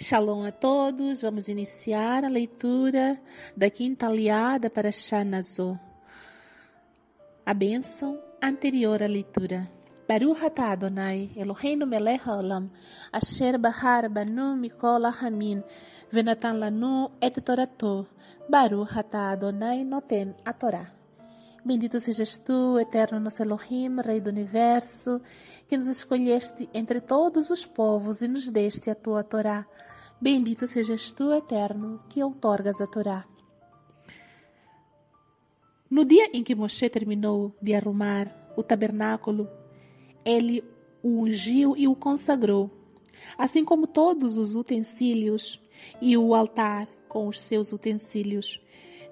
Shalom a todos, vamos iniciar a leitura da quinta aliada para Shanazô. A bênção anterior à leitura. Baruch atah Adonai, Eloheinu melech haolam, asher bahar banu mikol hamin, venatan lanu et torato, Baruch atah Adonai noten a Torá. Bendito sejas tu, eterno nosso Elohim, Rei do Universo, que nos escolheste entre todos os povos e nos deste a tua Torá. Bendito sejas tu, Eterno, que outorgas a Torá. No dia em que Moshe terminou de arrumar o tabernáculo, ele o ungiu e o consagrou, assim como todos os utensílios e o altar com os seus utensílios.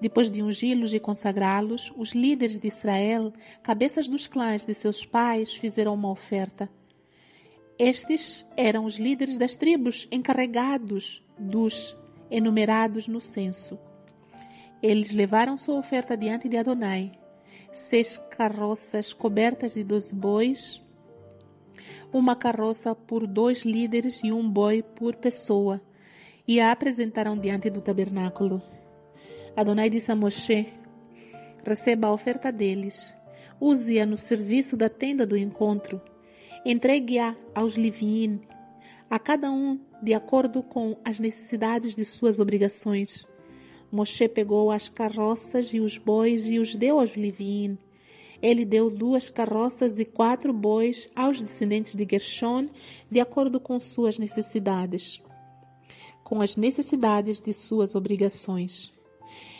Depois de ungí-los e consagrá-los, os líderes de Israel, cabeças dos clãs de seus pais, fizeram uma oferta. Estes eram os líderes das tribos encarregados dos enumerados no censo. Eles levaram sua oferta diante de Adonai: seis carroças cobertas de doze bois, uma carroça por dois líderes e um boi por pessoa, e a apresentaram diante do tabernáculo. Adonai disse a Moshe: Receba a oferta deles, use-a no serviço da tenda do encontro Entregue-a aos Livin, a cada um de acordo com as necessidades de suas obrigações. Moshe pegou as carroças e os bois e os deu aos Livin. Ele deu duas carroças e quatro bois aos descendentes de Gershon, de acordo com suas necessidades, com as necessidades de suas obrigações.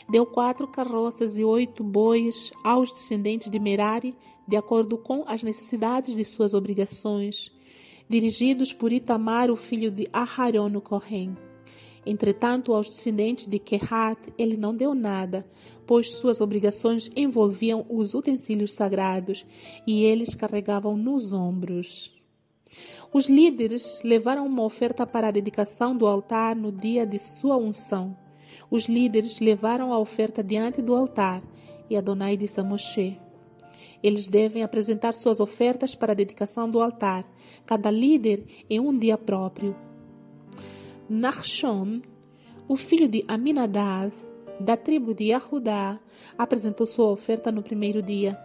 Deu quatro carroças e oito bois aos descendentes de Merari, de acordo com as necessidades de suas obrigações, dirigidos por Itamar, o filho de Aharon, o Kohen. Entretanto, aos descendentes de Kehat ele não deu nada, pois suas obrigações envolviam os utensílios sagrados e eles carregavam nos ombros. Os líderes levaram uma oferta para a dedicação do altar no dia de sua unção. Os líderes levaram a oferta diante do altar e Adonai disse a Moshe: eles devem apresentar suas ofertas para a dedicação do altar, cada líder em um dia próprio. Nachshon, o filho de Aminadab, da tribo de Yahudá, apresentou sua oferta no primeiro dia.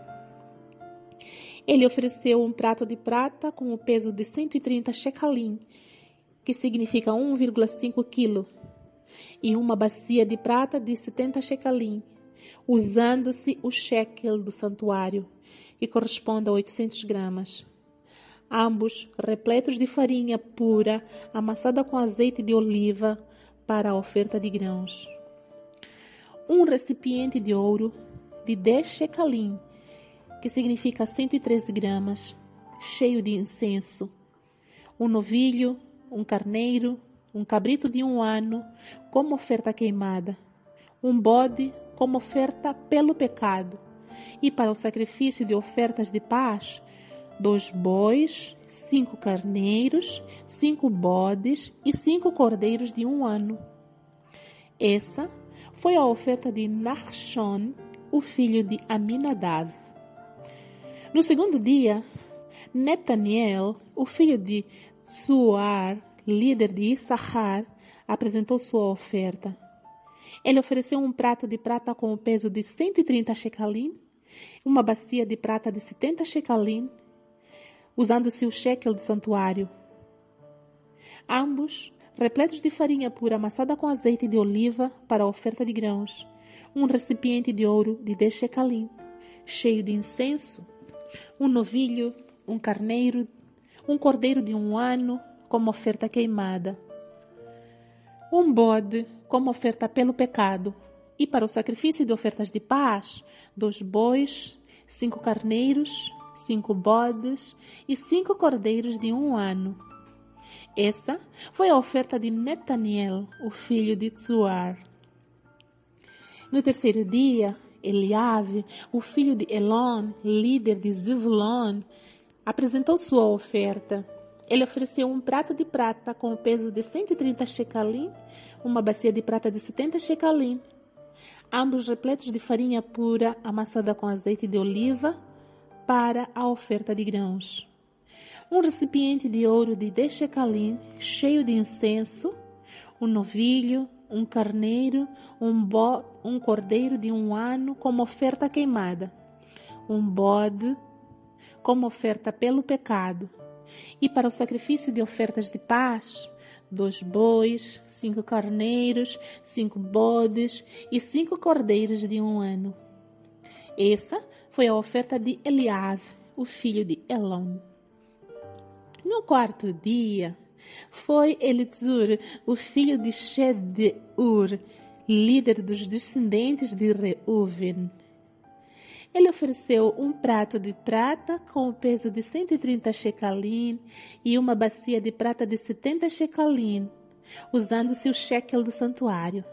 Ele ofereceu um prato de prata com o peso de 130 shekalim, que significa 1,5 kg, e uma bacia de prata de 70 shekalim, usando-se o shekel do santuário e corresponde a 800 gramas. Ambos repletos de farinha pura, amassada com azeite de oliva para a oferta de grãos. Um recipiente de ouro de 10 shekalim, que significa 113 gramas, cheio de incenso. Um novilho, um carneiro, um cabrito de um ano, como oferta queimada. Um bode, como oferta pelo pecado e para o sacrifício de ofertas de paz, dois bois, cinco carneiros, cinco bodes e cinco cordeiros de um ano. Essa foi a oferta de Nachshon, o filho de Aminadab. No segundo dia, Netaniel, o filho de Suar, líder de Issachar, apresentou sua oferta. Ele ofereceu um prato de prata com o peso de 130 shekalim, uma bacia de prata de 70 shekalim, usando-se o shekel do santuário. Ambos repletos de farinha pura amassada com azeite de oliva para a oferta de grãos, um recipiente de ouro de 10 shekalim, cheio de incenso, um novilho, um carneiro, um cordeiro de um ano como oferta queimada, um bode como oferta pelo pecado, e para o sacrifício de ofertas de paz, dois bois, cinco carneiros, cinco bodes e cinco cordeiros de um ano. Essa foi a oferta de Netaniel, o filho de Tsuar. No terceiro dia, Eliave, o filho de Elon, líder de Zivlon, apresentou sua oferta. Ele ofereceu um prato de prata com o peso de 130 shekalim, uma bacia de prata de 70 shekalim, ambos repletos de farinha pura amassada com azeite de oliva para a oferta de grãos. Um recipiente de ouro de 10 shekalim cheio de incenso, um novilho, um carneiro, um, bo, um cordeiro de um ano como oferta queimada, um bode como oferta pelo pecado, e para o sacrifício de ofertas de paz, dois bois, cinco carneiros, cinco bodes e cinco cordeiros de um ano. Essa foi a oferta de Eliav, o filho de Elon. No quarto dia, foi Elitzur, o filho de Shedeur, líder dos descendentes de Reuven. Ele ofereceu um prato de prata com o peso de 130 shekalin e uma bacia de prata de 70 shekalin, usando-se o shekel do santuário.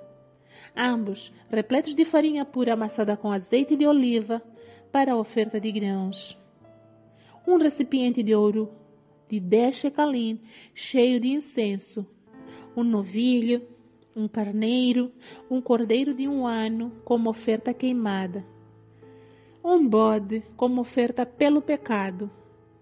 Ambos repletos de farinha pura amassada com azeite de oliva para a oferta de grãos. Um recipiente de ouro de 10 shekalin cheio de incenso. Um novilho, um carneiro, um cordeiro de um ano como oferta queimada um bode como oferta pelo pecado,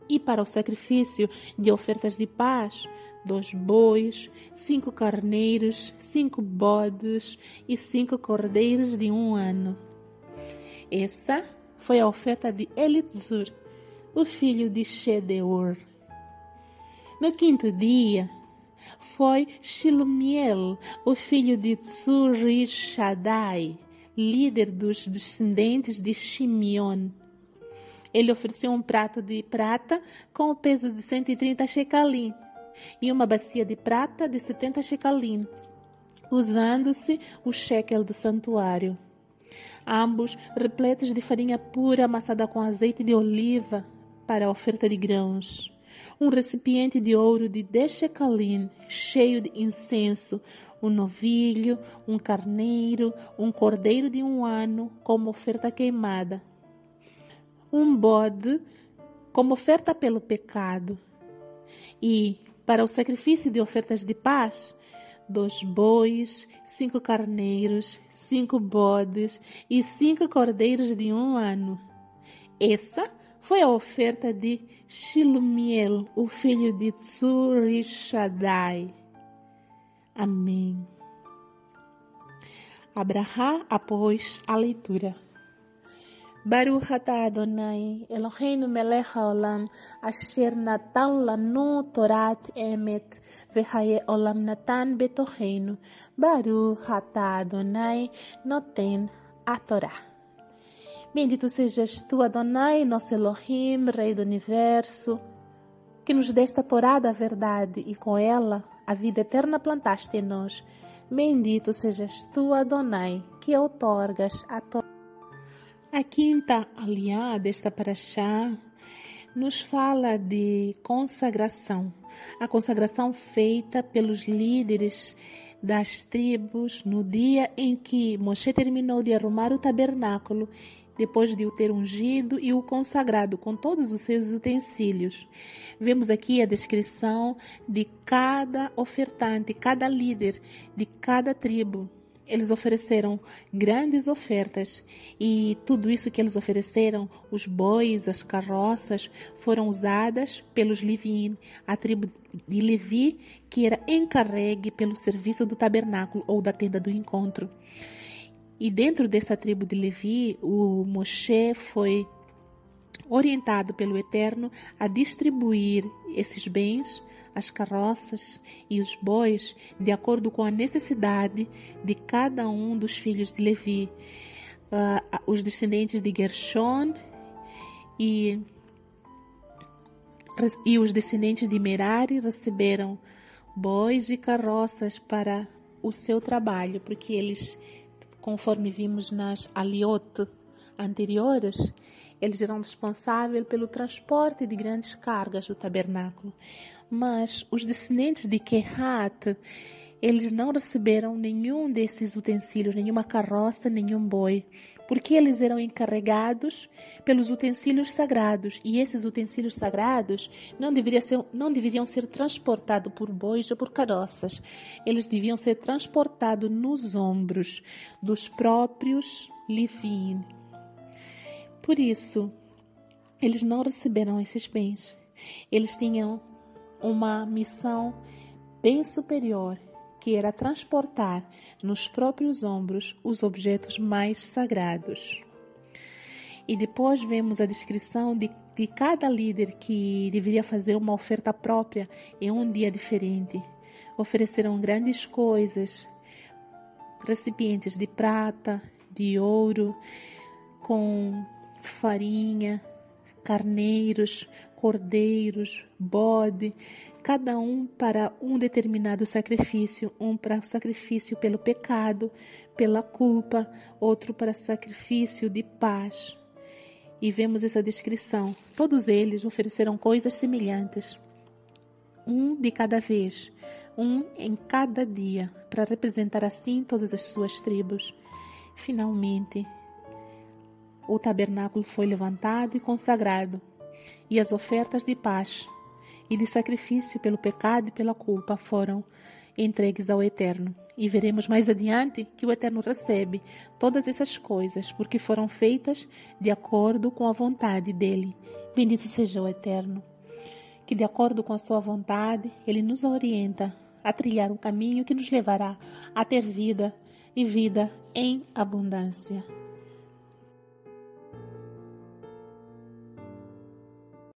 e para o sacrifício de ofertas de paz, dois bois, cinco carneiros, cinco bodes e cinco cordeiros de um ano. Essa foi a oferta de Elitzur, o filho de Shedeur. No quinto dia, foi Shilumiel, o filho de Tsurishadai, líder dos descendentes de Shimeon. Ele ofereceu um prato de prata com o peso de 130 shekalim e uma bacia de prata de 70 shekalim, usando-se o shekel do santuário. Ambos repletos de farinha pura amassada com azeite de oliva para a oferta de grãos. Um recipiente de ouro de 10 shekalim, cheio de incenso, um novilho, um carneiro, um cordeiro de um ano como oferta queimada, um bode como oferta pelo pecado, e, para o sacrifício de ofertas de paz, dois bois, cinco carneiros, cinco bodes e cinco cordeiros de um ano. Essa foi a oferta de Shilumiel, o filho de Tsurishadai. Amém. Abraha após a leitura. Baruch atah Adonai, Eloheinu melech haolam, asher natan lanu torat emet, vehaye olam natan betoheinu. Baruch atah Adonai, noten a Torá. Bendito sejas tu, Adonai, nosso Elohim, Rei do Universo, que nos desta Torá da verdade e com ela a vida eterna plantaste em nós. Bendito sejas tu, Adonai, que outorgas a tua. A quinta aliá desta paraxá nos fala de consagração. A consagração feita pelos líderes das tribos no dia em que Moshe terminou de arrumar o tabernáculo depois de o ter ungido e o consagrado com todos os seus utensílios. Vemos aqui a descrição de cada ofertante, cada líder de cada tribo. Eles ofereceram grandes ofertas e tudo isso que eles ofereceram, os bois, as carroças, foram usadas pelos Livim, a tribo de Levi, que era encarregue pelo serviço do tabernáculo ou da tenda do encontro. E dentro dessa tribo de Levi, o Moshe foi orientado pelo Eterno a distribuir esses bens, as carroças e os bois, de acordo com a necessidade de cada um dos filhos de Levi. Uh, os descendentes de Gershon e, e os descendentes de Merari receberam bois e carroças para o seu trabalho, porque eles conforme vimos nas aliot anteriores, eles eram responsáveis pelo transporte de grandes cargas do tabernáculo. Mas os descendentes de Kehat, eles não receberam nenhum desses utensílios, nenhuma carroça, nenhum boi porque eles eram encarregados pelos utensílios sagrados e esses utensílios sagrados não deveriam ser, não deveriam ser transportados por bois ou por carroças, eles deviam ser transportados nos ombros dos próprios Livim. Por isso, eles não receberam esses bens. Eles tinham uma missão bem superior, que era transportar nos próprios ombros os objetos mais sagrados. E depois vemos a descrição de, de cada líder que deveria fazer uma oferta própria em um dia diferente. Ofereceram grandes coisas, recipientes de prata, de ouro, com farinha, carneiros, cordeiros, bode, cada um para um determinado sacrifício, um para sacrifício pelo pecado, pela culpa, outro para sacrifício de paz. E vemos essa descrição. Todos eles ofereceram coisas semelhantes, um de cada vez, um em cada dia, para representar assim todas as suas tribos. Finalmente, o tabernáculo foi levantado e consagrado, e as ofertas de paz e de sacrifício pelo pecado e pela culpa foram entregues ao Eterno. E veremos mais adiante que o Eterno recebe todas essas coisas, porque foram feitas de acordo com a vontade dele. Bendito seja o Eterno, que de acordo com a sua vontade, ele nos orienta a trilhar um caminho que nos levará a ter vida e vida em abundância.